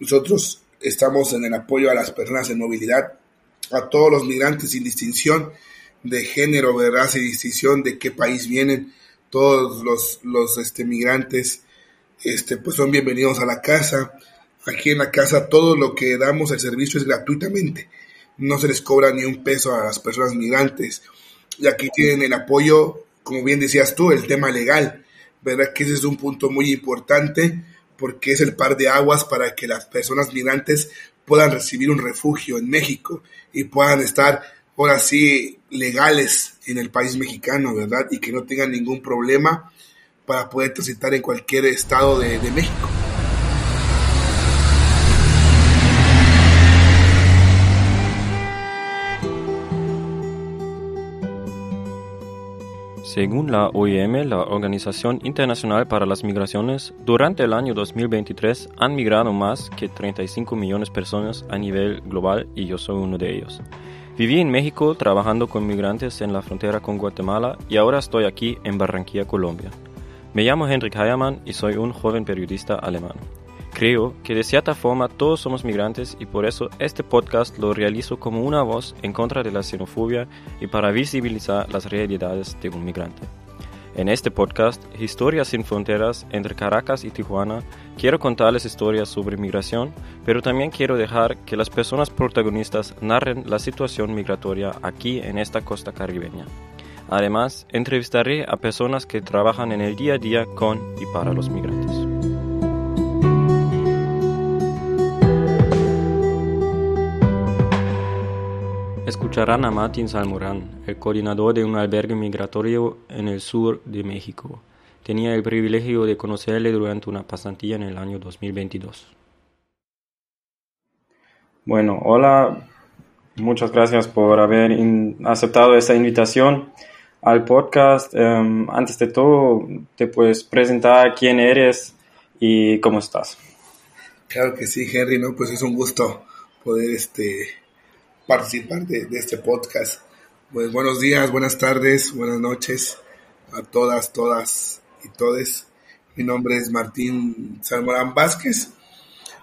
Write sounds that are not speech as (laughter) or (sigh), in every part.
nosotros estamos en el apoyo a las personas en movilidad, a todos los migrantes sin distinción de género, de raza y distinción de qué país vienen. Todos los, este, migrantes este, pues son bienvenidos a la casa. Aquí en la casa todo lo que damos el servicio es gratuitamente. No se les cobra ni un peso a las personas migrantes. Y aquí tienen el apoyo, como bien decías tú, el tema legal. ¿Verdad? Que ese es un punto muy importante porque es el par de aguas para que las personas migrantes puedan recibir un refugio en México y puedan estar ahora sí legales en el país mexicano, ¿verdad? Y que no tengan ningún problema para poder transitar en cualquier estado de, de México. Según la OIM, la Organización Internacional para las Migraciones, durante el año 2023 han migrado más que 35 millones de personas a nivel global y yo soy uno de ellos. Viví en México trabajando con migrantes en la frontera con Guatemala y ahora estoy aquí en Barranquilla, Colombia. Me llamo Henrik Heiermann y soy un joven periodista alemán. Creo que de cierta forma todos somos migrantes y por eso este podcast lo realizo como una voz en contra de la xenofobia y para visibilizar las realidades de un migrante. En este podcast, Historias sin Fronteras entre Caracas y Tijuana, quiero contarles historias sobre migración, pero también quiero dejar que las personas protagonistas narren la situación migratoria aquí en esta costa caribeña. Además, entrevistaré a personas que trabajan en el día a día con y para los migrantes. Escucharán a Martín Salmorán, el coordinador de un albergue migratorio en el sur de México. Tenía el privilegio de conocerle durante una pasantía en el año 2022. Bueno, hola, muchas gracias por haber aceptado esta invitación al podcast. Em, antes de todo, te puedes presentar quién eres y cómo estás. Claro que sí, Henry, ¿no? Pues es un gusto poder este, participar de, este podcast. Pues buenos días, buenas tardes, buenas noches a todas, todas y todes. Mi nombre es Martín Salmorán Vázquez.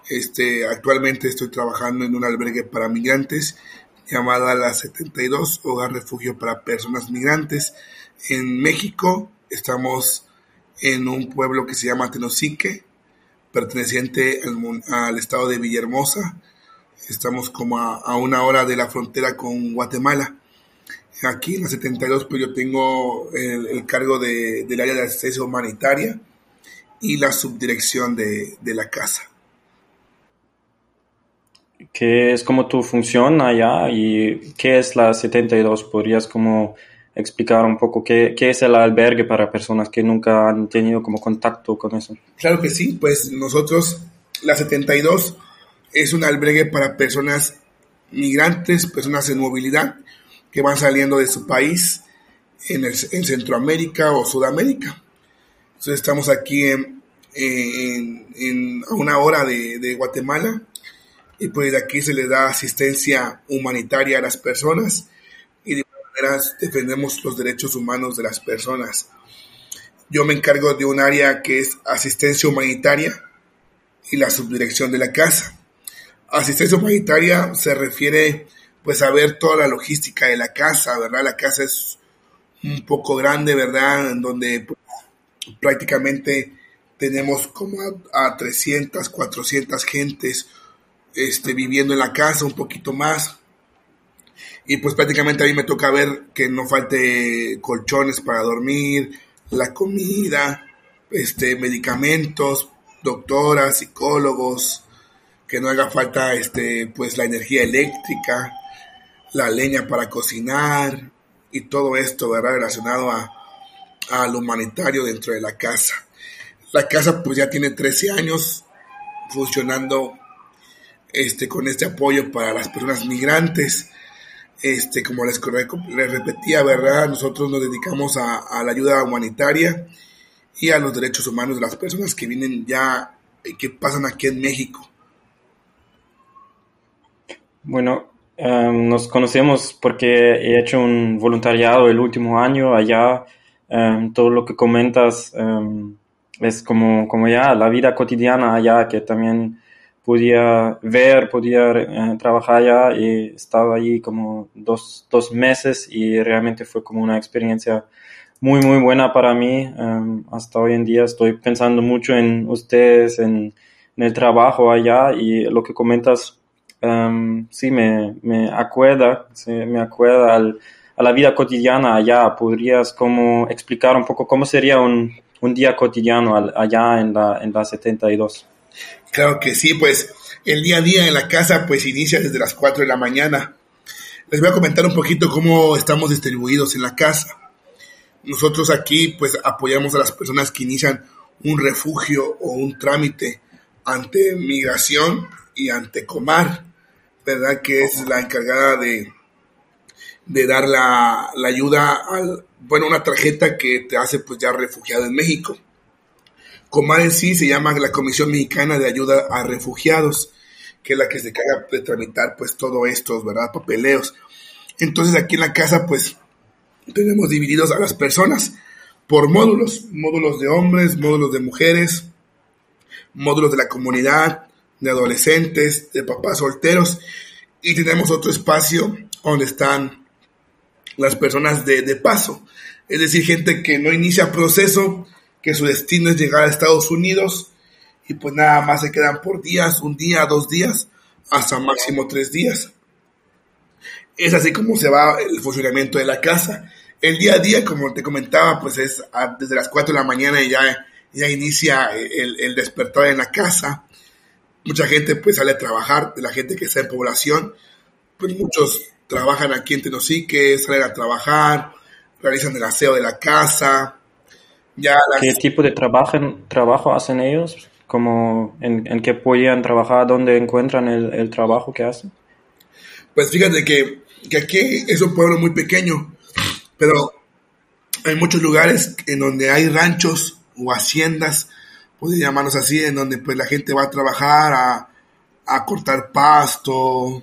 Este, actualmente estoy trabajando en un albergue para migrantes llamada La 72, Hogar Refugio para Personas Migrantes. En México estamos en un pueblo que se llama Tenosique, perteneciente al, al estado de Villahermosa, Estamos como a, una hora de la frontera con Guatemala. Aquí en la 72 pues yo tengo el, cargo de, del área de asistencia humanitaria y la subdirección de, de la casa. ¿Qué es como tu función allá y qué es la 72? ¿Podrías como explicar un poco qué, qué, es el albergue para personas que nunca han tenido como contacto con eso? Claro que sí, pues nosotros, la 72, es un albergue para personas migrantes, personas en movilidad que van saliendo de su país en, Centroamérica o Sudamérica. Entonces estamos aquí a una hora de, de, Guatemala y pues de aquí se le da asistencia humanitaria a las personas y de manera defendemos los derechos humanos de las personas. Yo me encargo de un área que es asistencia humanitaria y la subdirección de la casa. Asistencia humanitaria se refiere pues a ver toda la logística de la casa, ¿verdad? La casa es un poco grande, ¿verdad? En donde pues, prácticamente tenemos como a, 300, 400 gentes este, viviendo en la casa, un poquito más. Y pues prácticamente a mí me toca ver que no falte colchones para dormir, la comida, este, medicamentos, doctoras, psicólogos, que no haga falta este pues la energía eléctrica, la leña para cocinar y todo esto, ¿verdad? relacionado a, lo humanitario dentro de la casa. La casa pues ya tiene 13 años funcionando este con este apoyo para las personas migrantes. Este, como les, les repetía, ¿verdad? Nosotros nos dedicamos a, a la ayuda humanitaria y a los derechos humanos de las personas que vienen ya, que pasan aquí en México. Bueno, em, nos conocemos porque he hecho un voluntariado el último año allá. Em, todo lo que comentas em, es como, como ya la vida cotidiana allá, que también podía ver, podía eh, trabajar allá y estaba allí como dos, dos, meses y realmente fue como una experiencia muy, muy buena para mí. Hasta hoy en día estoy pensando mucho en ustedes, en el trabajo allá y lo que comentas, um, sí, me, me acuerda, sí, me acuerda al, a la vida cotidiana allá. ¿Podrías como explicar un poco cómo sería un, un día cotidiano allá en la, en la 72? Claro que sí, pues el día a día en la casa pues inicia desde las 4 de la mañana. Les voy a comentar un poquito cómo estamos distribuidos en la casa. Nosotros aquí pues apoyamos a las personas que inician un refugio o un trámite ante migración y ante Comar, ¿verdad? Que es la encargada de, de dar la, la ayuda al, bueno, una tarjeta que te hace pues ya refugiado en México. Comar en sí se llama la Comisión Mexicana de Ayuda a Refugiados, que es la que se encarga de tramitar pues todo estos, ¿verdad? Papeleos. Entonces aquí en la casa pues tenemos divididos a las personas por módulos, módulos de hombres, módulos de mujeres, módulos de la comunidad, de adolescentes, de papás solteros, y tenemos otro espacio donde están las personas de, de paso, es decir, gente que no inicia proceso, que su destino es llegar a Estados Unidos y pues nada más se quedan por días, un día, dos días, hasta máximo tres días. Es así como se va el funcionamiento de la casa. El día a día, como te comentaba, pues es desde las 4 de la mañana y ya ya inicia el, el, despertar en la casa. Mucha gente pues sale a trabajar, de la gente que está en población, pues muchos trabajan aquí en Tenosique, salen a trabajar, realizan el aseo de la casa. Ya ¿Qué tipo de trabajo, trabajo hacen ellos? como en, en qué podían trabajar? ¿Dónde encuentran el, el trabajo que hacen? Pues fíjate que, que aquí es un pueblo muy pequeño, pero hay muchos lugares en donde hay ranchos o haciendas, podría llamarnos así, en donde pues la gente va a trabajar a, a cortar pasto,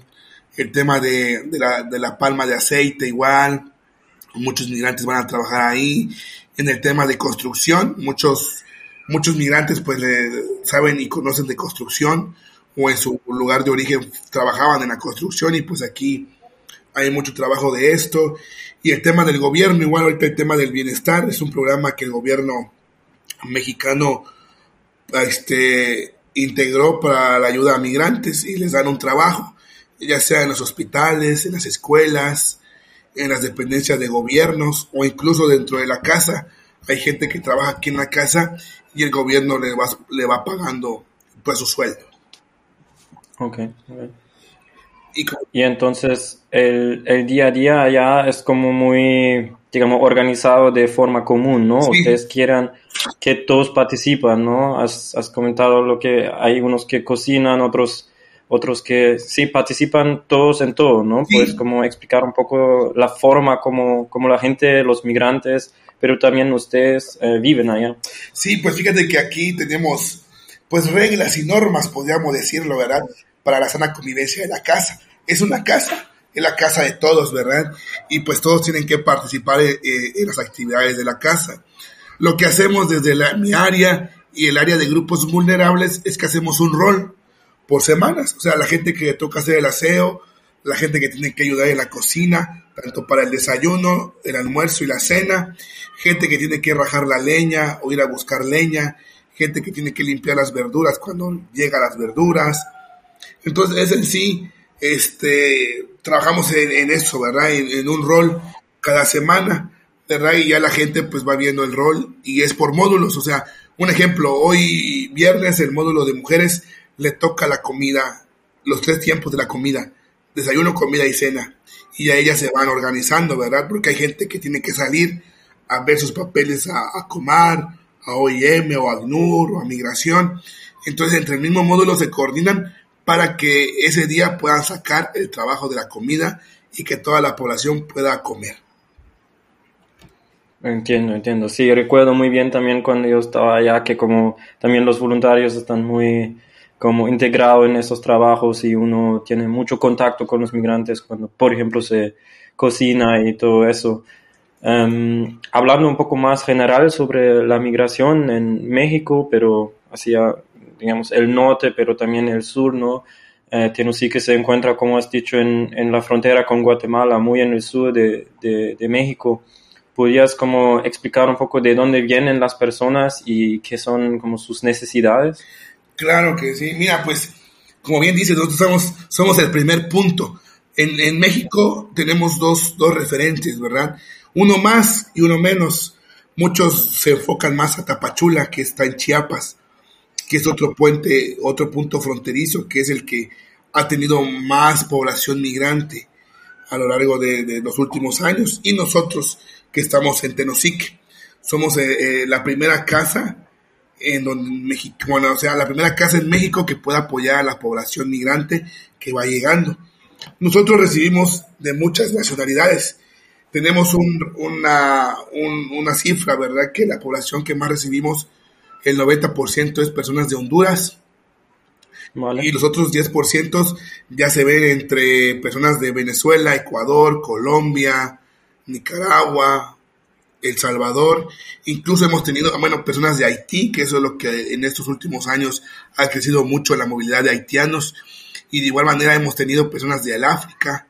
el tema de, de, la, de la palma de aceite igual, muchos migrantes van a trabajar ahí, en el tema de construcción, muchos, muchos migrantes pues le saben y conocen de construcción, o en su lugar de origen trabajaban en la construcción y pues aquí hay mucho trabajo de esto. Y el tema del gobierno, igual ahorita el tema del bienestar, es un programa que el gobierno mexicano este, integró para la ayuda a migrantes y les dan un trabajo, ya sea en los hospitales, en las escuelas, en las dependencias de gobiernos o incluso dentro de la casa. Hay gente que trabaja aquí en la casa y el gobierno le va, le va pagando pues su sueldo. Okay. Y, entonces el, el, día a día allá es como muy, digamos, organizado de forma común, ¿no? Ustedes quieran que todos participan, ¿no? Has, has, comentado lo que hay unos que cocinan, otros otros que sí participan todos en todo, ¿no? Puedes como explicar un poco la forma como, como la gente, los migrantes, pero también ustedes eh, viven allá. Sí, pues fíjate que aquí tenemos pues reglas y normas, podríamos decirlo, ¿verdad? Para la sana convivencia de la casa. Es una casa, es la casa de todos, ¿verdad? Y pues todos tienen que participar eh, en las actividades de la casa. Lo que hacemos desde mi área y el área de grupos vulnerables es que hacemos un rol por semanas. O sea, la gente que toca hacer el aseo, la gente que tiene que ayudar en la cocina, tanto para el desayuno, el almuerzo y la cena, gente que tiene que rajar la leña o ir a buscar leña, gente que tiene que limpiar las verduras cuando llegan las verduras. Entonces, es en sí, este, trabajamos en, eso, ¿verdad? en, un rol cada semana ¿verdad? Y ya la gente pues va viendo el rol y es por módulos, o sea, un ejemplo, hoy viernes el módulo de mujeres le toca la comida, los tres tiempos de la comida, desayuno, comida y cena, y a ellas se van organizando, ¿verdad? Porque hay gente que tiene que salir a ver sus papeles a, a Comar, a OIM o a ACNUR o a Migración, entonces entre el mismo módulo se coordinan para que ese día puedan sacar el trabajo de la comida y que toda la población pueda comer. Entiendo, entiendo. Sí, recuerdo muy bien también cuando yo estaba allá que como también los voluntarios están muy como integrados en esos trabajos y uno tiene mucho contacto con los migrantes cuando, por ejemplo, se cocina y todo eso. Um, hablando un poco más general sobre la migración en México, pero hacia, digamos, el norte, pero también el sur, ¿no? Eh, que se encuentra, como has dicho, en, en, la frontera con Guatemala, muy en el sur de, de, México. ¿Podrías como explicar un poco de dónde vienen las personas y qué son como sus necesidades? Claro que sí. Mira, pues, como bien dices, nosotros somos, somos el primer punto. En, en México tenemos dos, dos referentes, ¿verdad? Uno más y uno menos. Muchos se enfocan más a Tapachula, que está en Chiapas, que es otro puente, otro punto fronterizo, que es el que ha tenido más población migrante a lo largo de, los últimos años. Y nosotros, que estamos en Tenosique, somos eh, eh, la primera casa en donde México, bueno, o sea, la primera casa en México que pueda apoyar a la población migrante que va llegando. Nosotros recibimos de muchas nacionalidades, tenemos una, una cifra, ¿verdad? Que la población que más recibimos, el 90% es personas de Honduras. Y los otros 10% ya se ven entre personas de Venezuela, Ecuador, Colombia, Nicaragua, El Salvador. Incluso hemos tenido, bueno, personas de Haití, que eso es lo que en estos últimos años ha crecido mucho la movilidad de haitianos. Y de igual manera hemos tenido personas del África,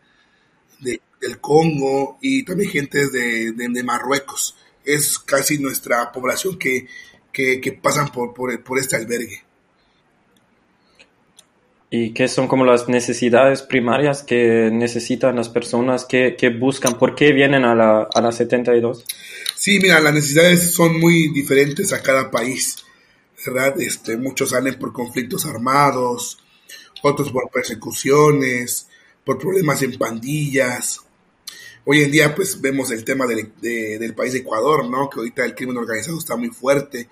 de del Congo y también gente de, de, Marruecos. Es casi nuestra población que, que, pasan por, por, este albergue. ¿Y qué son como las necesidades primarias que necesitan las personas que, que buscan? ¿Por qué vienen a la, a la 72? Sí, mira, las necesidades son muy diferentes a cada país, ¿verdad? Este, muchos salen por conflictos armados, otros por persecuciones, por problemas en pandillas, Hoy en día, pues vemos el tema del, del país de Ecuador, ¿no? Que ahorita el crimen organizado está muy fuerte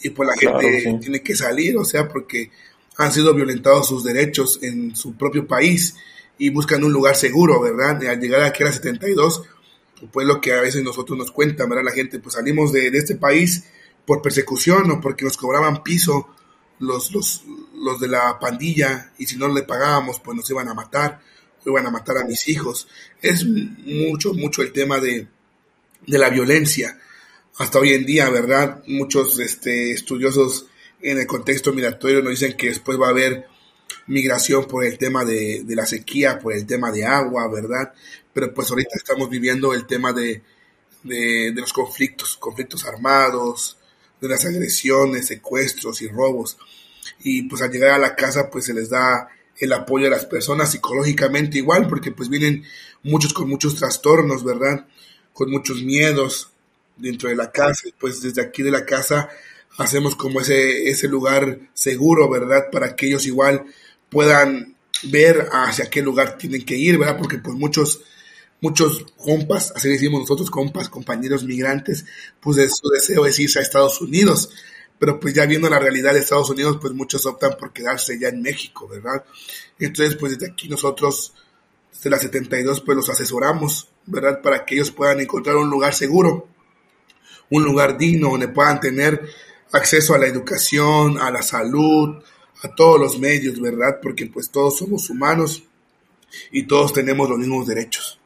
y pues la gente tiene que salir, o sea, porque han sido violentados sus derechos en su propio país y buscan un lugar seguro, ¿verdad? Al llegar aquí a la 72, pues lo que a veces nosotros nos cuentan, ¿verdad? La gente, pues salimos de, este país por persecución o porque nos cobraban piso los, los, los de la pandilla y si no le pagábamos, pues nos iban a matar iban a matar a mis hijos. Es mucho, mucho el tema de, de la violencia. Hasta hoy en día, ¿verdad? Muchos este, estudiosos en el contexto migratorio nos dicen que después va a haber migración por el tema de, de, la sequía, por el tema de agua, ¿verdad? Pero pues ahorita estamos viviendo el tema de, de, los conflictos, conflictos armados, de las agresiones, secuestros y robos. Y pues al llegar a la casa pues se les da el apoyo a las personas psicológicamente igual, porque pues vienen muchos con muchos trastornos, ¿verdad? Con muchos miedos dentro de la casa. Pues desde aquí de la casa hacemos como ese, ese lugar seguro, ¿verdad? Para que ellos igual puedan ver hacia qué lugar tienen que ir, ¿verdad? Porque pues muchos, muchos compas, así decimos nosotros, compas, compañeros migrantes, pues su deseo es irse a Estados Unidos pero pues ya viendo la realidad de Estados Unidos, pues muchos optan por quedarse ya en México, ¿verdad? Entonces, pues desde aquí nosotros, desde la 72, pues los asesoramos, ¿verdad? Para que ellos puedan encontrar un lugar seguro, un lugar digno donde puedan tener acceso a la educación, a la salud, a todos los medios, ¿verdad? Porque pues todos somos humanos y todos tenemos los mismos derechos.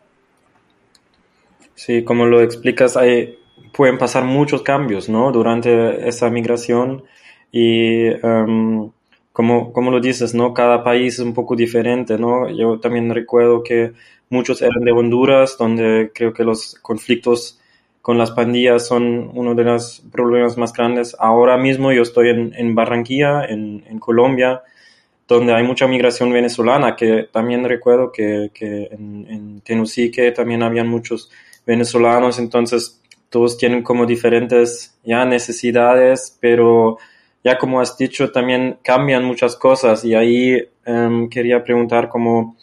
Sí, como lo explicas, hay pueden pasar muchos cambios, ¿no? Durante esa migración y um, como, como lo dices, ¿no? Cada país es un poco diferente, ¿no? Yo también recuerdo que muchos eran de Honduras, donde creo que los conflictos con las pandillas son uno de los problemas más grandes. Ahora mismo yo estoy en, Barranquilla, en, Colombia, donde hay mucha migración venezolana, que también recuerdo que, en, en también habían muchos venezolanos, entonces todos tienen como diferentes ya necesidades, pero ya como has dicho, también cambian muchas cosas y ahí em, quería preguntar como,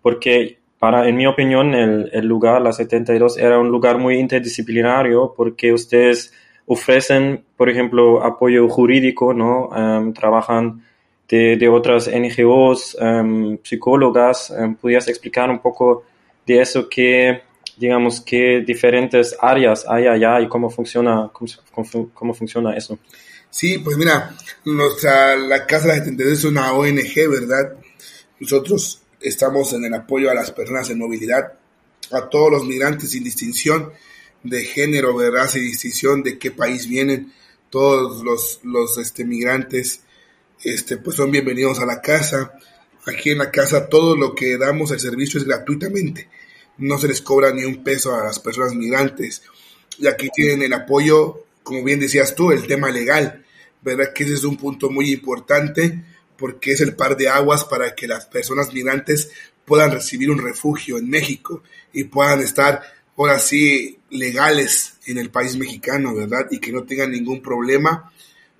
porque para, en mi opinión, el, el, lugar, la 72, era un lugar muy interdisciplinario porque ustedes ofrecen, por ejemplo, apoyo jurídico, ¿no? Em, trabajan de, de, otras NGOs, um, psicólogas. ¿Podrías explicar un poco de eso que digamos, qué diferentes áreas hay allá y cómo funciona, cómo, cómo funciona eso. Sí, pues mira, nuestra, la Casa de la 72 es una ONG, ¿verdad? Nosotros estamos en el apoyo a las personas en movilidad, a todos los migrantes sin distinción de género, ¿verdad? Sin distinción de qué país vienen, todos los, los este, migrantes este, pues son bienvenidos a la casa. Aquí en la casa todo lo que damos el servicio es gratuitamente. No se les cobra ni un peso a las personas migrantes. Y aquí tienen el apoyo, como bien decías tú, el tema legal. ¿Verdad? Que ese es un punto muy importante porque es el par de aguas para que las personas migrantes puedan recibir un refugio en México y puedan estar ahora sí legales en el país mexicano, ¿verdad? Y que no tengan ningún problema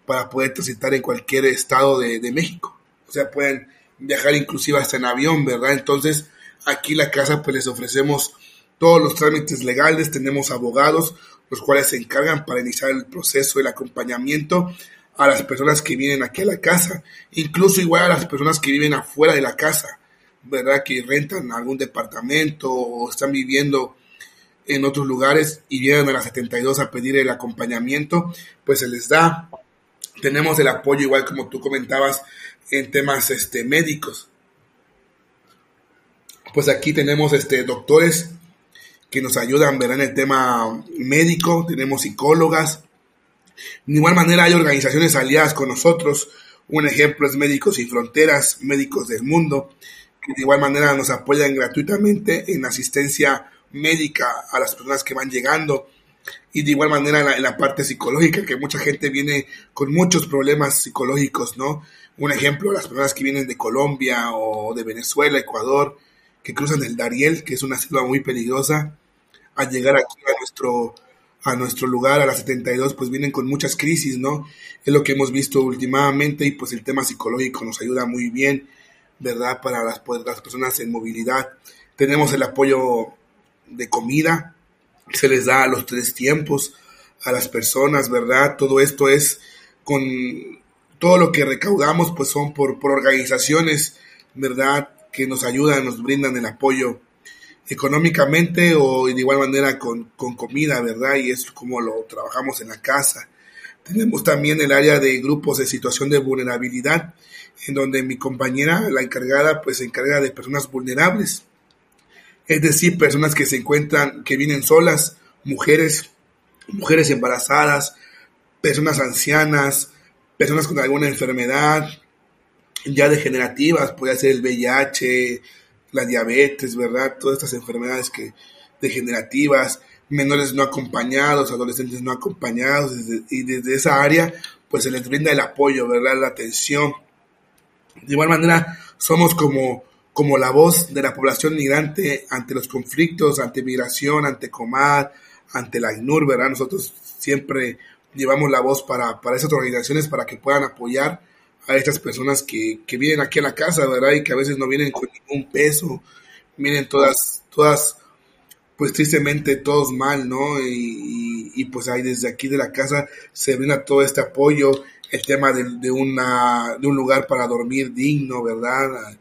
para poder transitar en cualquier estado de, México. O sea, pueden viajar inclusive hasta en avión, ¿verdad? Entonces, aquí la casa pues les ofrecemos todos los trámites legales, tenemos abogados, los cuales se encargan para iniciar el proceso, el acompañamiento a las personas que vienen aquí a la casa, incluso igual a las personas que viven afuera de la casa, ¿verdad? Que rentan algún departamento o están viviendo en otros lugares y vienen a las 72 a pedir el acompañamiento, pues se les da. Tenemos el apoyo, igual como tú comentabas, en temas este, médicos. Pues aquí tenemos este, doctores que nos ayudan ¿verdad? en el tema médico, tenemos psicólogas. De igual manera hay organizaciones aliadas con nosotros. Un ejemplo es Médicos Sin Fronteras, Médicos del Mundo, que de igual manera nos apoyan gratuitamente en asistencia médica a las personas que van llegando y de igual manera en la, parte psicológica, que mucha gente viene con muchos problemas psicológicos, ¿no? Un ejemplo, las personas que vienen de Colombia o de Venezuela, Ecuador, que cruzan el Dariel, que es una selva muy peligrosa, al llegar aquí a nuestro, a nuestro lugar, a la 72, pues vienen con muchas crisis, ¿no? Es lo que hemos visto últimamente y pues el tema psicológico nos ayuda muy bien, ¿verdad? Para las, pues, las personas en movilidad. Tenemos el apoyo de comida, se les da a los tres tiempos a las personas, ¿verdad? Todo esto es con todo lo que recaudamos, pues son por, por organizaciones, ¿verdad? Que nos ayudan, nos brindan el apoyo económicamente o de igual manera con, con comida, ¿verdad? Y es como lo trabajamos en la casa. Tenemos también el área de grupos de situación de vulnerabilidad, en donde mi compañera, la encargada, pues se encarga de personas vulnerables es decir, personas que se encuentran, que vienen solas, mujeres, mujeres embarazadas, personas ancianas, personas con alguna enfermedad ya degenerativas, puede ser el VIH, la diabetes, ¿verdad? Todas estas enfermedades que degenerativas, menores no acompañados, adolescentes no acompañados, y desde esa área, pues se les brinda el apoyo, ¿verdad? La atención. De igual manera, somos como como la voz de la población migrante ante los conflictos, ante migración, ante Comad, ante la INUR, ¿verdad? Nosotros siempre llevamos la voz para, para esas organizaciones para que puedan apoyar a estas personas que, que vienen aquí a la casa, ¿verdad? Y que a veces no vienen con ningún peso, vienen todas, todas, pues tristemente todos mal, ¿no? Y, y, pues ahí desde aquí de la casa se brinda todo este apoyo, el tema de, de, una, de un lugar para dormir digno, ¿verdad?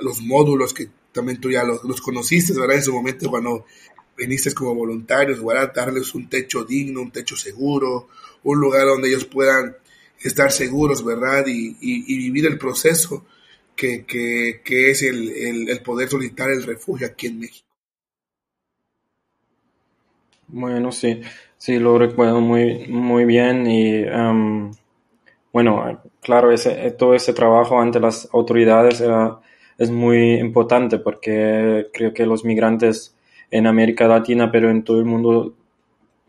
los módulos que también tú ya los, conociste, ¿verdad? En su momento cuando viniste como voluntarios, ¿verdad? Darles un techo digno, un techo seguro, un lugar donde ellos puedan estar seguros, ¿verdad? Y, vivir el proceso que, es el, poder solicitar el refugio aquí en México. Bueno, sí, sí, lo recuerdo muy, muy bien y bueno, claro, ese, todo ese trabajo ante las autoridades es muy importante porque creo que los migrantes en América Latina, pero en todo el mundo,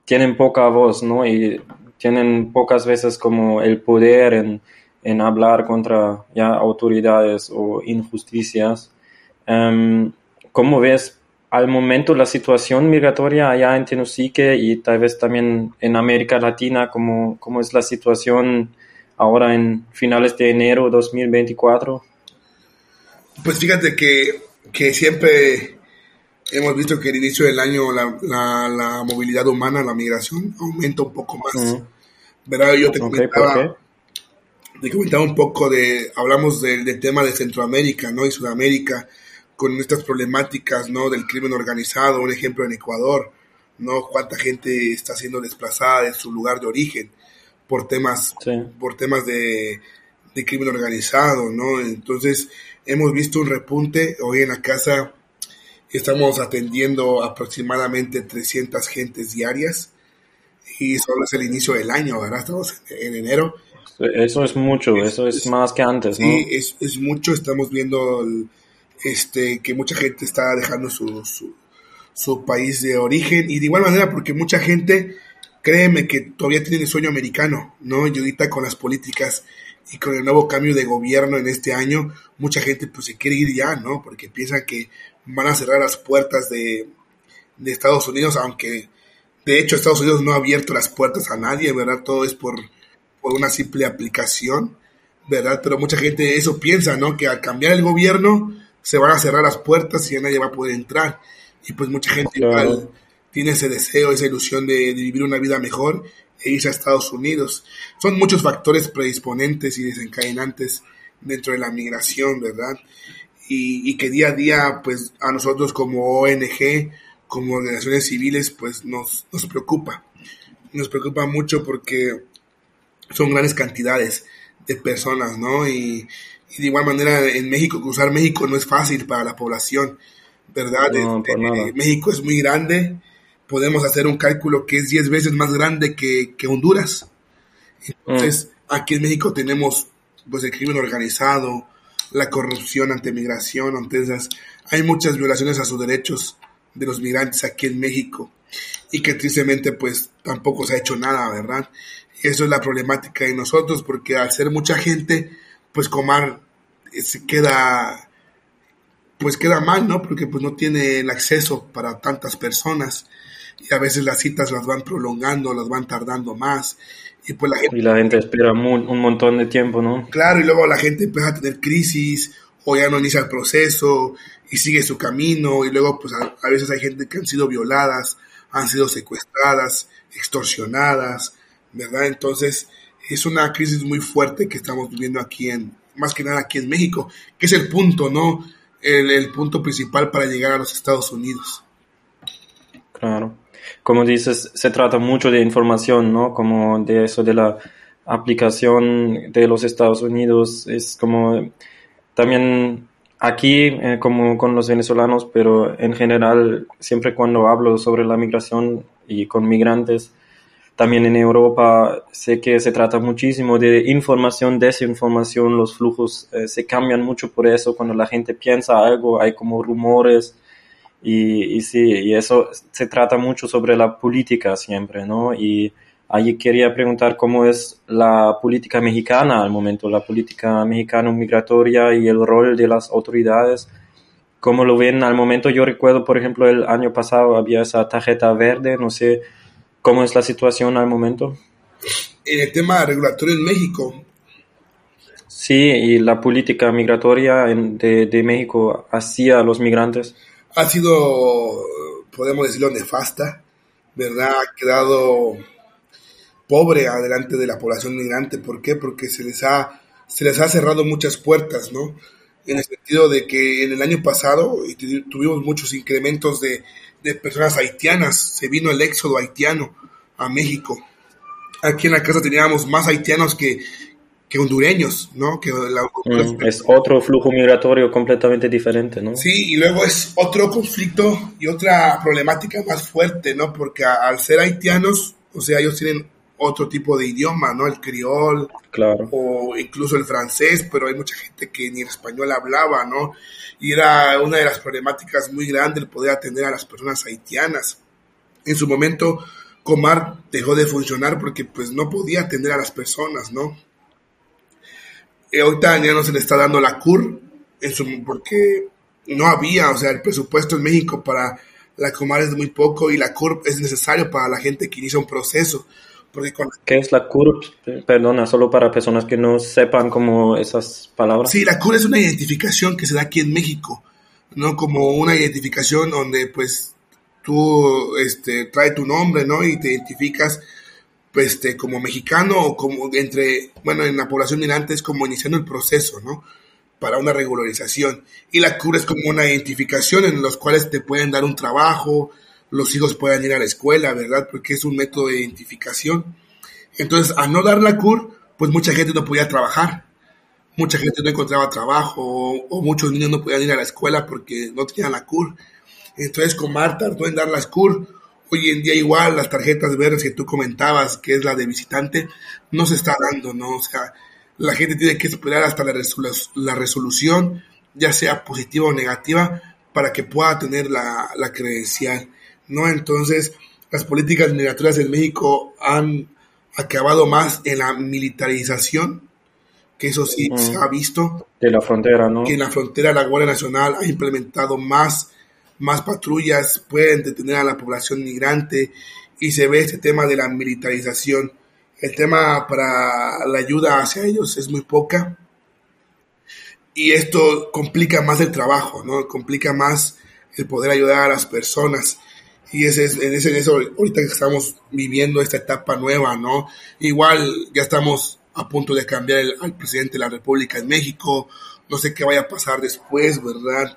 tienen poca voz, ¿no? Y tienen pocas veces como el poder en, en hablar contra ya autoridades o injusticias. Um, ¿Cómo ves al momento la situación migratoria allá en Tenosique y tal vez también en América Latina? ¿Cómo, cómo es la situación ahora en finales de enero 2024? Pues fíjate que, que siempre hemos visto que el inicio del año la, la, movilidad humana, la migración, aumenta un poco más. ¿Verdad? Yo te comentaba, te comentaba un poco de, hablamos del, tema de Centroamérica, ¿no? Y Sudamérica, con estas problemáticas, ¿no? Del crimen organizado, un ejemplo en Ecuador, ¿no? Cuánta gente está siendo desplazada de su lugar de origen por temas, por temas de, de crimen organizado, ¿no? Entonces, hemos visto un repunte. Hoy en la casa estamos atendiendo aproximadamente 300 gentes diarias y solo es el inicio del año, ¿verdad? Estamos en, enero Eso es mucho, eso es, más que antes, ¿no? Sí, es, es mucho, estamos viendo este, que mucha gente está dejando su, su, su, país de origen y de igual manera porque mucha gente, créeme que todavía tiene el sueño americano, ¿no? Y ahorita con las políticas y con el nuevo cambio de gobierno en este año, mucha gente pues se quiere ir ya, ¿no? Porque piensan que van a cerrar las puertas de, de Estados Unidos, aunque de hecho Estados Unidos no ha abierto las puertas a nadie, ¿verdad? Todo es por por una simple aplicación, ¿verdad? Pero mucha gente eso piensa, ¿no? Que al cambiar el gobierno se van a cerrar las puertas y ya nadie va a poder entrar. Y pues mucha gente igual tiene ese deseo, esa ilusión de, vivir una vida mejor e irse a Estados Unidos. Son muchos factores predisponentes y desencadenantes dentro de la migración, ¿verdad? Y, y, que día a día, pues a nosotros como ONG, como organizaciones civiles, pues nos, nos preocupa. Nos preocupa mucho porque son grandes cantidades de personas, ¿no? Y, de igual manera en México, cruzar México no es fácil para la población, ¿verdad? Este, México es muy grande, podemos hacer un cálculo que es 10 veces más grande que, Honduras. Entonces, mm. aquí en México tenemos pues el crimen organizado, la corrupción ante migración, entonces hay muchas violaciones a sus derechos de los migrantes aquí en México y que tristemente pues tampoco se ha hecho nada, ¿verdad? Eso es la problemática de nosotros, porque al ser mucha gente, pues Comar eh, se queda, pues queda mal, ¿no? Porque pues no tiene el acceso para tantas personas y a veces las citas las van prolongando, las van tardando más. Y pues la gente, y la gente espera un montón de tiempo, ¿no? Claro, y luego la gente empieza a tener crisis o ya no inicia el proceso y sigue su camino y luego pues a, a veces hay gente que han sido violadas, han sido secuestradas, extorsionadas, ¿verdad? Entonces, es una crisis muy fuerte que estamos viviendo aquí en, más que nada aquí en México, que es el punto, ¿no? El, punto principal para llegar a los Estados Unidos. Claro. Como dices, se trata mucho de información, ¿no? Como de eso de la aplicación de los Estados Unidos, es como también aquí, eh, como con los venezolanos, pero en general, siempre cuando hablo sobre la migración y con migrantes, también en Europa sé que se trata muchísimo de información, desinformación, los flujos eh, se cambian mucho por eso. Cuando la gente piensa algo, hay como rumores y, y sí, y eso se trata mucho sobre la política siempre, ¿no? Y ahí quería preguntar cómo es la política mexicana al momento, la política mexicana migratoria y el rol de las autoridades. ¿Cómo lo ven al momento? Yo recuerdo, por ejemplo, el año pasado había esa tarjeta verde, no sé ¿Cómo es la situación al momento? En el tema regulatorio en México. Sí, y la política migratoria de, México hacia los migrantes. Ha sido, podemos decirlo, nefasta, ¿verdad? Ha quedado pobre adelante de la población migrante. ¿Por qué? Porque se les ha, se les ha cerrado muchas puertas, ¿no? En el sentido de que en el año pasado tuvimos muchos incrementos de de personas haitianas. Se vino el éxodo haitiano a México. Aquí en la casa teníamos más haitianos que, que hondureños, ¿no? Que mm, es otro flujo migratorio completamente diferente, ¿no? Sí, y luego es otro conflicto y otra problemática más fuerte, ¿no? Porque al ser haitianos, o sea, ellos tienen otro tipo de idioma, ¿no? El criol, claro. o incluso el francés, pero hay mucha gente que ni el español hablaba, ¿no? Y era una de las problemáticas muy grandes el poder atender a las personas haitianas. En su momento, Comar dejó de funcionar porque pues no podía atender a las personas, ¿no? Y ahorita ya no se le está dando la CUR, en su, porque no había, o sea, el presupuesto en México para la Comar es muy poco y la CUR es necesario para la gente que inicia un proceso ¿Qué es la CURP? Perdona, solo para personas que no sepan como esas palabras. Sí, la CURP es una identificación que se da aquí en México, ¿no? Como una identificación donde pues tú este, trae tu nombre, ¿no? Y te identificas este, como mexicano o como entre, bueno, en la población migrante es como iniciando el proceso, ¿no? Para una regularización. Y la CUR es como una identificación en los cuales te pueden dar un trabajo, los hijos puedan ir a la escuela, ¿verdad? Porque es un método de identificación. Entonces, al no dar la CUR, pues mucha gente no podía trabajar, mucha gente no encontraba trabajo o, muchos niños no podían ir a la escuela porque no tenían la CUR. Entonces, con Marta tardó en dar la CUR Hoy en día igual las tarjetas verdes que tú comentabas, que es la de visitante, no se está dando, ¿no? O sea, la gente tiene que esperar hasta la, la resolución, ya sea positiva o negativa, para que pueda tener la, la credencial, ¿no? Entonces, las políticas migratorias en México han acabado más en la militarización, que eso sí se ha visto. De la frontera, ¿no? Que en la frontera la Guardia Nacional ha implementado más, más patrullas, pueden detener a la población migrante y se ve este tema de la militarización. El tema para la ayuda hacia ellos es muy poca y esto complica más el trabajo, ¿no? Complica más el poder ayudar a las personas. Y ese es, en ese, en eso, ahorita que estamos viviendo esta etapa nueva, ¿no? Igual ya estamos a punto de cambiar el, al presidente de la República en México, no sé qué vaya a pasar después, ¿verdad?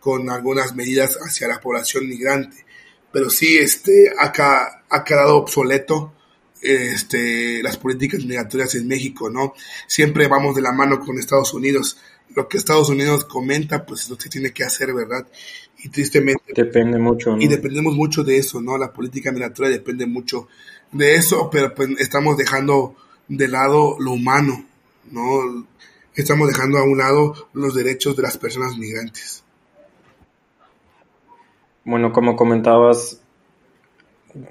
Con algunas medidas hacia la población migrante. Pero sí, este, acá ha quedado obsoleto este, las políticas migratorias en México, ¿no? Siempre vamos de la mano con Estados Unidos lo que Estados Unidos comenta, pues es lo que tiene que hacer, ¿verdad? Y tristemente... Depende mucho, ¿no? Y dependemos mucho de eso, ¿no? La política migratoria depende mucho de eso, pero pues estamos dejando de lado lo humano, ¿no? Estamos dejando a un lado los derechos de las personas migrantes. Bueno, como comentabas,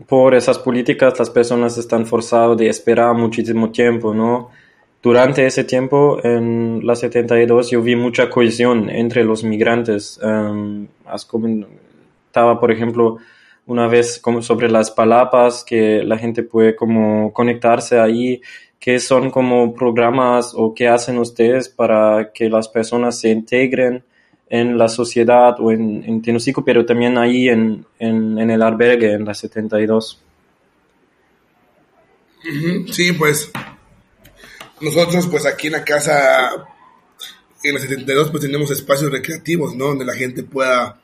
por esas políticas las personas están forzadas de esperar muchísimo tiempo, ¿no? Durante ese tiempo, en la 72, yo vi mucha cohesión entre los migrantes. Um, estaba, por ejemplo, una vez como sobre las palapas, que la gente puede como conectarse ahí, qué son como programas o qué hacen ustedes para que las personas se integren en la sociedad o en, en Tenosico, pero también ahí en, en, en el albergue, en la 72. Sí, pues nosotros, pues aquí en la casa, en la 72, pues tenemos espacios recreativos, ¿no? Donde la gente pueda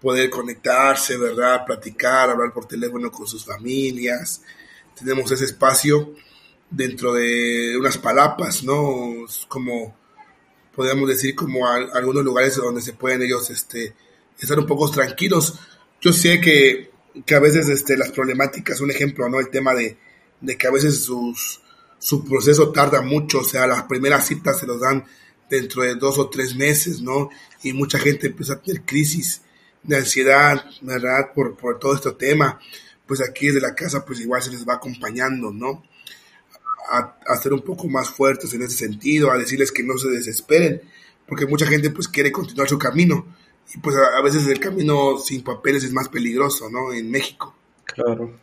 poder conectarse, ¿verdad? Platicar, hablar por teléfono con sus familias. Tenemos ese espacio dentro de unas palapas, ¿no? Como, podríamos decir, como algunos lugares donde se pueden ellos este, estar un poco tranquilos. Yo sé que, que a veces este, las problemáticas, un ejemplo, ¿no? El tema de, de que a veces sus su proceso tarda mucho, o sea, las primeras citas se los dan dentro de dos o tres meses, ¿no? Y mucha gente empieza a tener crisis de ansiedad, ¿verdad? Por, por todo este tema. Pues aquí desde la casa, pues igual se les va acompañando, ¿no? A, a, ser un poco más fuertes en ese sentido, a decirles que no se desesperen, porque mucha gente pues quiere continuar su camino y pues a, a veces el camino sin papeles es más peligroso, ¿no? En México. Claro.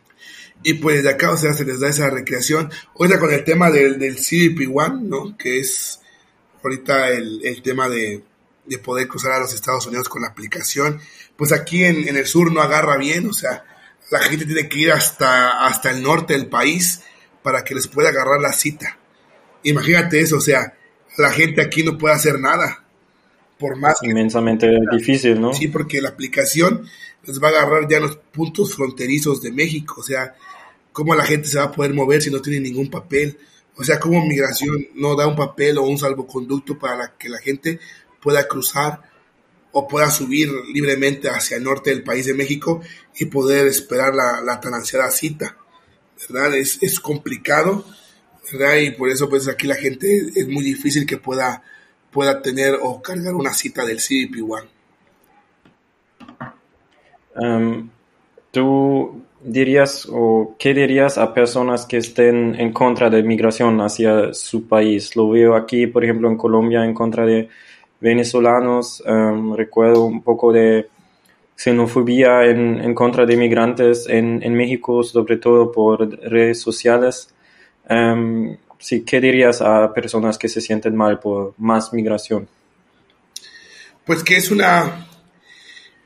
Y pues de acá, o sea, se les da esa recreación. Ahorita con el tema del, del CBP One, ¿no? Que es ahorita el, el tema de, de, poder cruzar a los Estados Unidos con la aplicación. Pues aquí en, en, el sur no agarra bien, o sea, la gente tiene que ir hasta, hasta el norte del país para que les pueda agarrar la cita. Imagínate eso, o sea, la gente aquí no puede hacer nada. Por más Inmensamente difícil, ¿no? Sí, porque la aplicación les va a agarrar ya los puntos fronterizos de México, o sea, cómo la gente se va a poder mover si no tiene ningún papel. O sea, cómo migración no da un papel o un salvoconducto para que la gente pueda cruzar o pueda subir libremente hacia el norte del país de México y poder esperar la, la tan ansiada cita. ¿Verdad? Es, es complicado, ¿verdad? Y por eso pues aquí la gente es muy difícil que pueda, pueda tener o cargar una cita del CBP One. Um, tú dirías o qué dirías a personas que estén en contra de migración hacia su país? Lo veo aquí, por ejemplo, en Colombia en contra de venezolanos. Um, recuerdo un poco de xenofobia en, en contra de migrantes en, en, México, sobre todo por redes sociales. Um, ¿qué dirías a personas que se sienten mal por más migración? Pues que es una...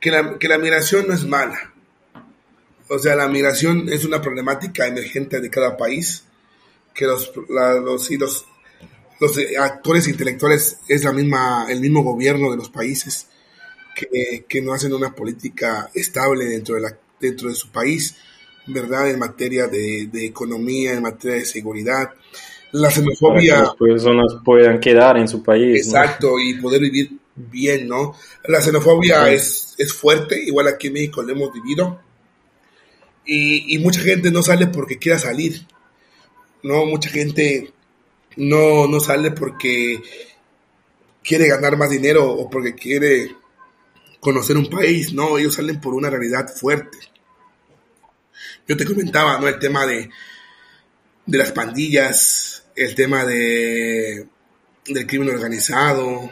que la, que la migración no es mala o sea, la migración es una problemática emergente de cada país, que los, la, los, y los, los actores intelectuales es la misma, el mismo gobierno de los países que, que no hacen una política estable dentro de, la, dentro de su país, ¿verdad? En materia de, de economía, en materia de seguridad. La xenofobia... Para que las personas puedan quedar en su país. Exacto, ¿no? y poder vivir bien, ¿no? La xenofobia es, es fuerte, igual aquí en México lo hemos vivido Y, mucha gente no sale porque quiera salir, ¿no? Mucha gente no, no sale porque quiere ganar más dinero o porque quiere conocer un país, no, ellos salen por una realidad fuerte. Yo te comentaba, ¿no? El tema de, de las pandillas, el tema de, del crimen organizado.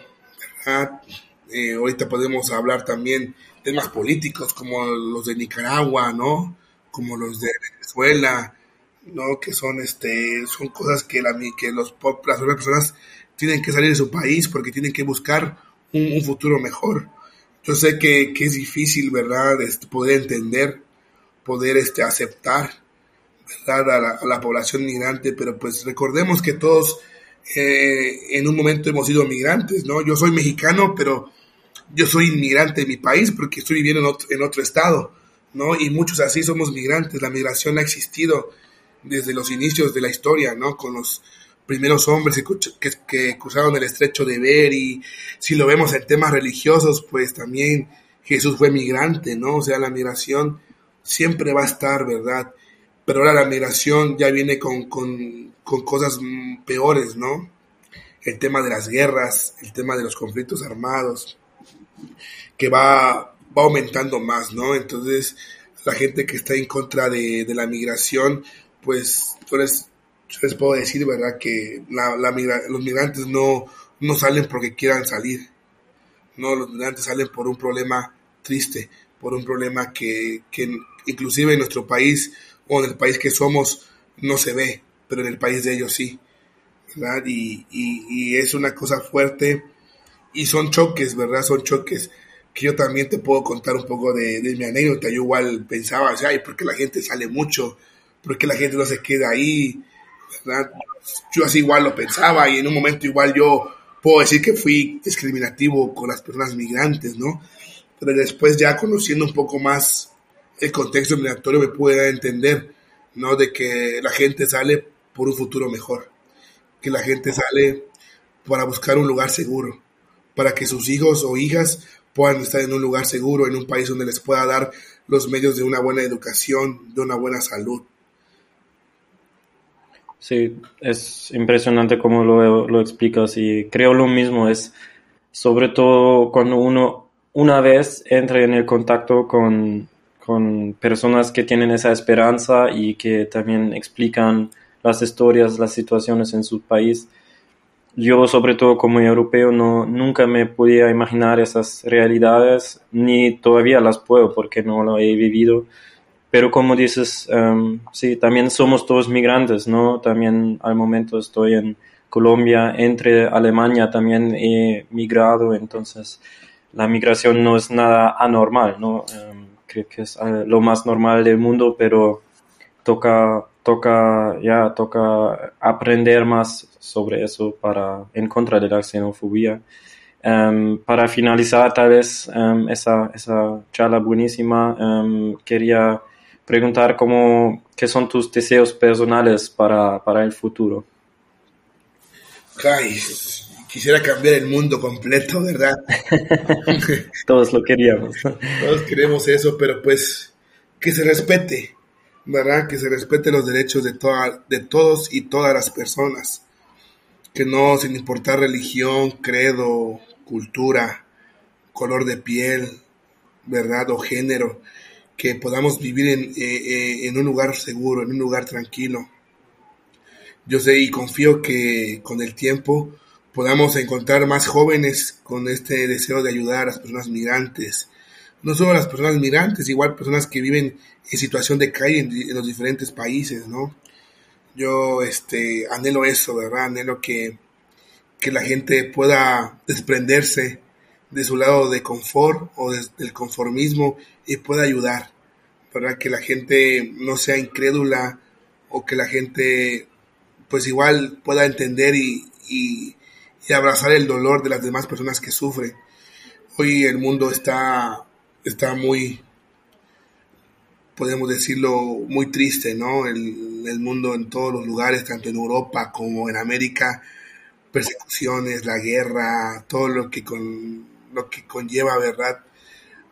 Eh, ahorita podemos hablar también temas políticos como los de Nicaragua, ¿no? Como los de Venezuela, ¿no? Que son, este, son cosas que, la, que los, las personas tienen que salir de su país porque tienen que buscar un, futuro mejor. Yo sé que, que es difícil, ¿verdad? Este, poder entender, poder este, aceptar, ¿verdad? A la, población migrante, pero pues recordemos que todos eh, en un momento hemos sido migrantes, ¿no? Yo soy mexicano, pero yo soy inmigrante de mi país porque estoy viviendo en otro, en otro estado, ¿no? Y muchos así somos migrantes. La migración ha existido desde los inicios de la historia, ¿no? Con los primeros hombres que, cruzaron el estrecho de Beri. Si lo vemos en temas religiosos, pues también Jesús fue migrante, ¿no? O sea, la migración siempre va a estar, ¿verdad? Pero ahora la migración ya viene con, con, con cosas peores, ¿no? El tema de las guerras, el tema de los conflictos armados, que va, va aumentando más, ¿no? Entonces, la gente que está en contra de, de la migración, pues, pues yo les puedo decir, ¿verdad? Que la, la los migrantes no, no salen porque quieran salir, no, los migrantes salen por un problema triste, por un problema que, que inclusive en nuestro país o en el país que somos no se ve, pero en el país de ellos sí, ¿verdad? Y, y, y es una cosa fuerte y son choques, ¿verdad? Son choques que yo también te puedo contar un poco de, de mi anécdota. Yo igual pensaba, o sea, ¿por qué la gente sale mucho? ¿Por qué la gente no se queda ahí? Yo así igual lo pensaba y en un momento igual yo puedo decir que fui discriminativo con las personas migrantes, ¿no? Pero después ya conociendo un poco más el contexto migratorio me pude entender, ¿no? De que la gente sale por un futuro mejor, que la gente sale para buscar un lugar seguro, para que sus hijos o hijas puedan estar en un lugar seguro, en un país donde les pueda dar los medios de una buena educación, de una buena salud. Sí, es impresionante cómo lo, lo explicas y creo lo mismo, es sobre todo cuando uno una vez entra en el contacto con, con personas que tienen esa esperanza y que también explican las historias, las situaciones en su país, yo sobre todo como europeo no nunca me podía imaginar esas realidades ni todavía las puedo porque no lo he vivido pero como dices um, sí también somos todos migrantes no también al momento estoy en Colombia entre Alemania también he migrado entonces la migración no es nada anormal no em, creo que es eh, lo más normal del mundo pero toca toca ya toca aprender más sobre eso para en contra de la xenofobia. Em, para finalizar tal vez em, esa, esa charla buenísima em, quería preguntar cómo qué son tus deseos personales para, para el futuro Ay, quisiera cambiar el mundo completo, ¿verdad? (laughs) Todos lo queríamos. Todos queremos eso, pero pues que se respete, ¿verdad? Que se respeten los derechos de, toda, de todos y todas las personas. Que no, sin importar religión, credo, cultura, color de piel, ¿verdad? O género, que podamos vivir en, eh, eh, en un lugar seguro, en un lugar tranquilo. Yo sé y confío que con el tiempo podamos encontrar más jóvenes con este deseo de ayudar a las personas migrantes. No solo a las personas migrantes, igual personas que viven en situación de calle en, los diferentes países, ¿no? Yo este, anhelo eso, ¿verdad? Anhelo que, que la gente pueda desprenderse de su lado de confort o del conformismo y pueda ayudar, ¿verdad? Que la gente no sea incrédula o que la gente pues igual pueda entender y, y, y abrazar el dolor de las demás personas que sufren. Hoy el mundo está, está muy, podemos decirlo, muy triste, ¿no? El, el, mundo en todos los lugares, tanto en Europa como en América, persecuciones, la guerra, todo lo que, con, lo que conlleva, ¿verdad?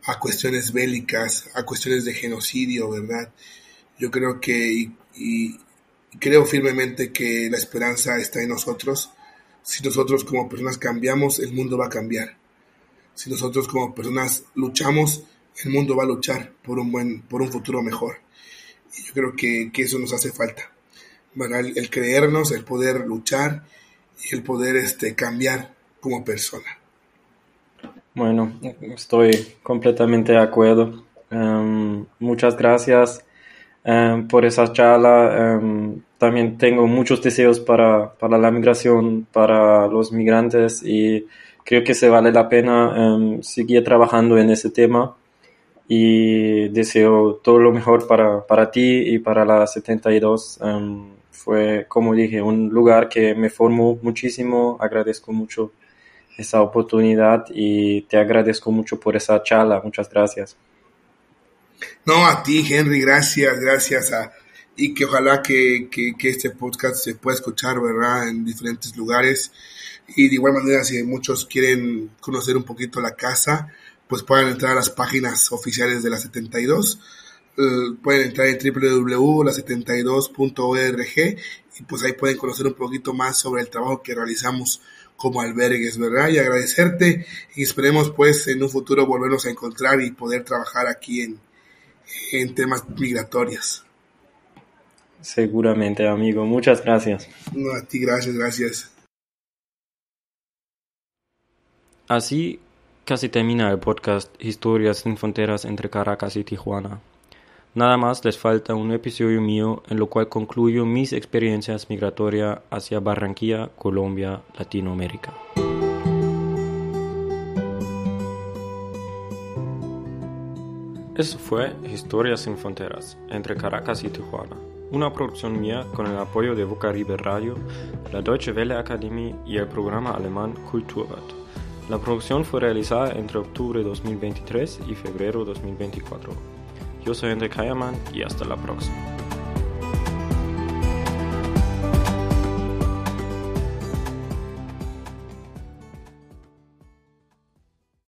A cuestiones bélicas, a cuestiones de genocidio, ¿verdad? Yo creo que y, creo firmemente que la esperanza está en nosotros. Si nosotros como personas cambiamos, el mundo va a cambiar. Si nosotros como personas luchamos, el mundo va a luchar por un buen, por un futuro mejor. Y yo creo que, eso nos hace falta. El, creernos, el poder luchar y el poder este, cambiar como persona. Bueno, estoy completamente de acuerdo. Em, muchas gracias em, por esa charla. Em, también tengo muchos deseos para, para, la migración, para los migrantes y creo que se vale la pena seguir trabajando en ese tema y deseo todo lo mejor para, para ti y para la 72. fue, como dije, un lugar que me formó muchísimo. Agradezco mucho esa oportunidad y te agradezco mucho por esa charla. Muchas gracias. No, a ti, Henry, gracias, gracias a, y que ojalá que, este podcast se pueda escuchar, ¿verdad?, en diferentes lugares. Y de igual manera, si muchos quieren conocer un poquito la casa, pues pueden entrar a las páginas oficiales de la 72. Eh, pueden entrar en www.la72.org y pues ahí pueden conocer un poquito más sobre el trabajo que realizamos como albergues, ¿verdad? Y agradecerte y esperemos pues en un futuro volvernos a encontrar y poder trabajar aquí en, en temas migratorios. Seguramente, amigo. Muchas gracias. No, a ti, gracias, gracias. Así casi termina el podcast Historias sin fronteras entre Caracas y Tijuana. Nada más les falta un episodio mío en lo cual concluyo mis experiencias migratorias hacia Barranquilla, Colombia, Latinoamérica. Eso fue Historias sin Fronteras entre Caracas y Tijuana, una producción mía con el apoyo de Vocaribe Radio, la Deutsche Welle Academy y el programa alemán Kulturrat. La producción fue realizada entre octubre de 2023 y febrero de 2024. Yo soy André Kayerman y hasta la próxima.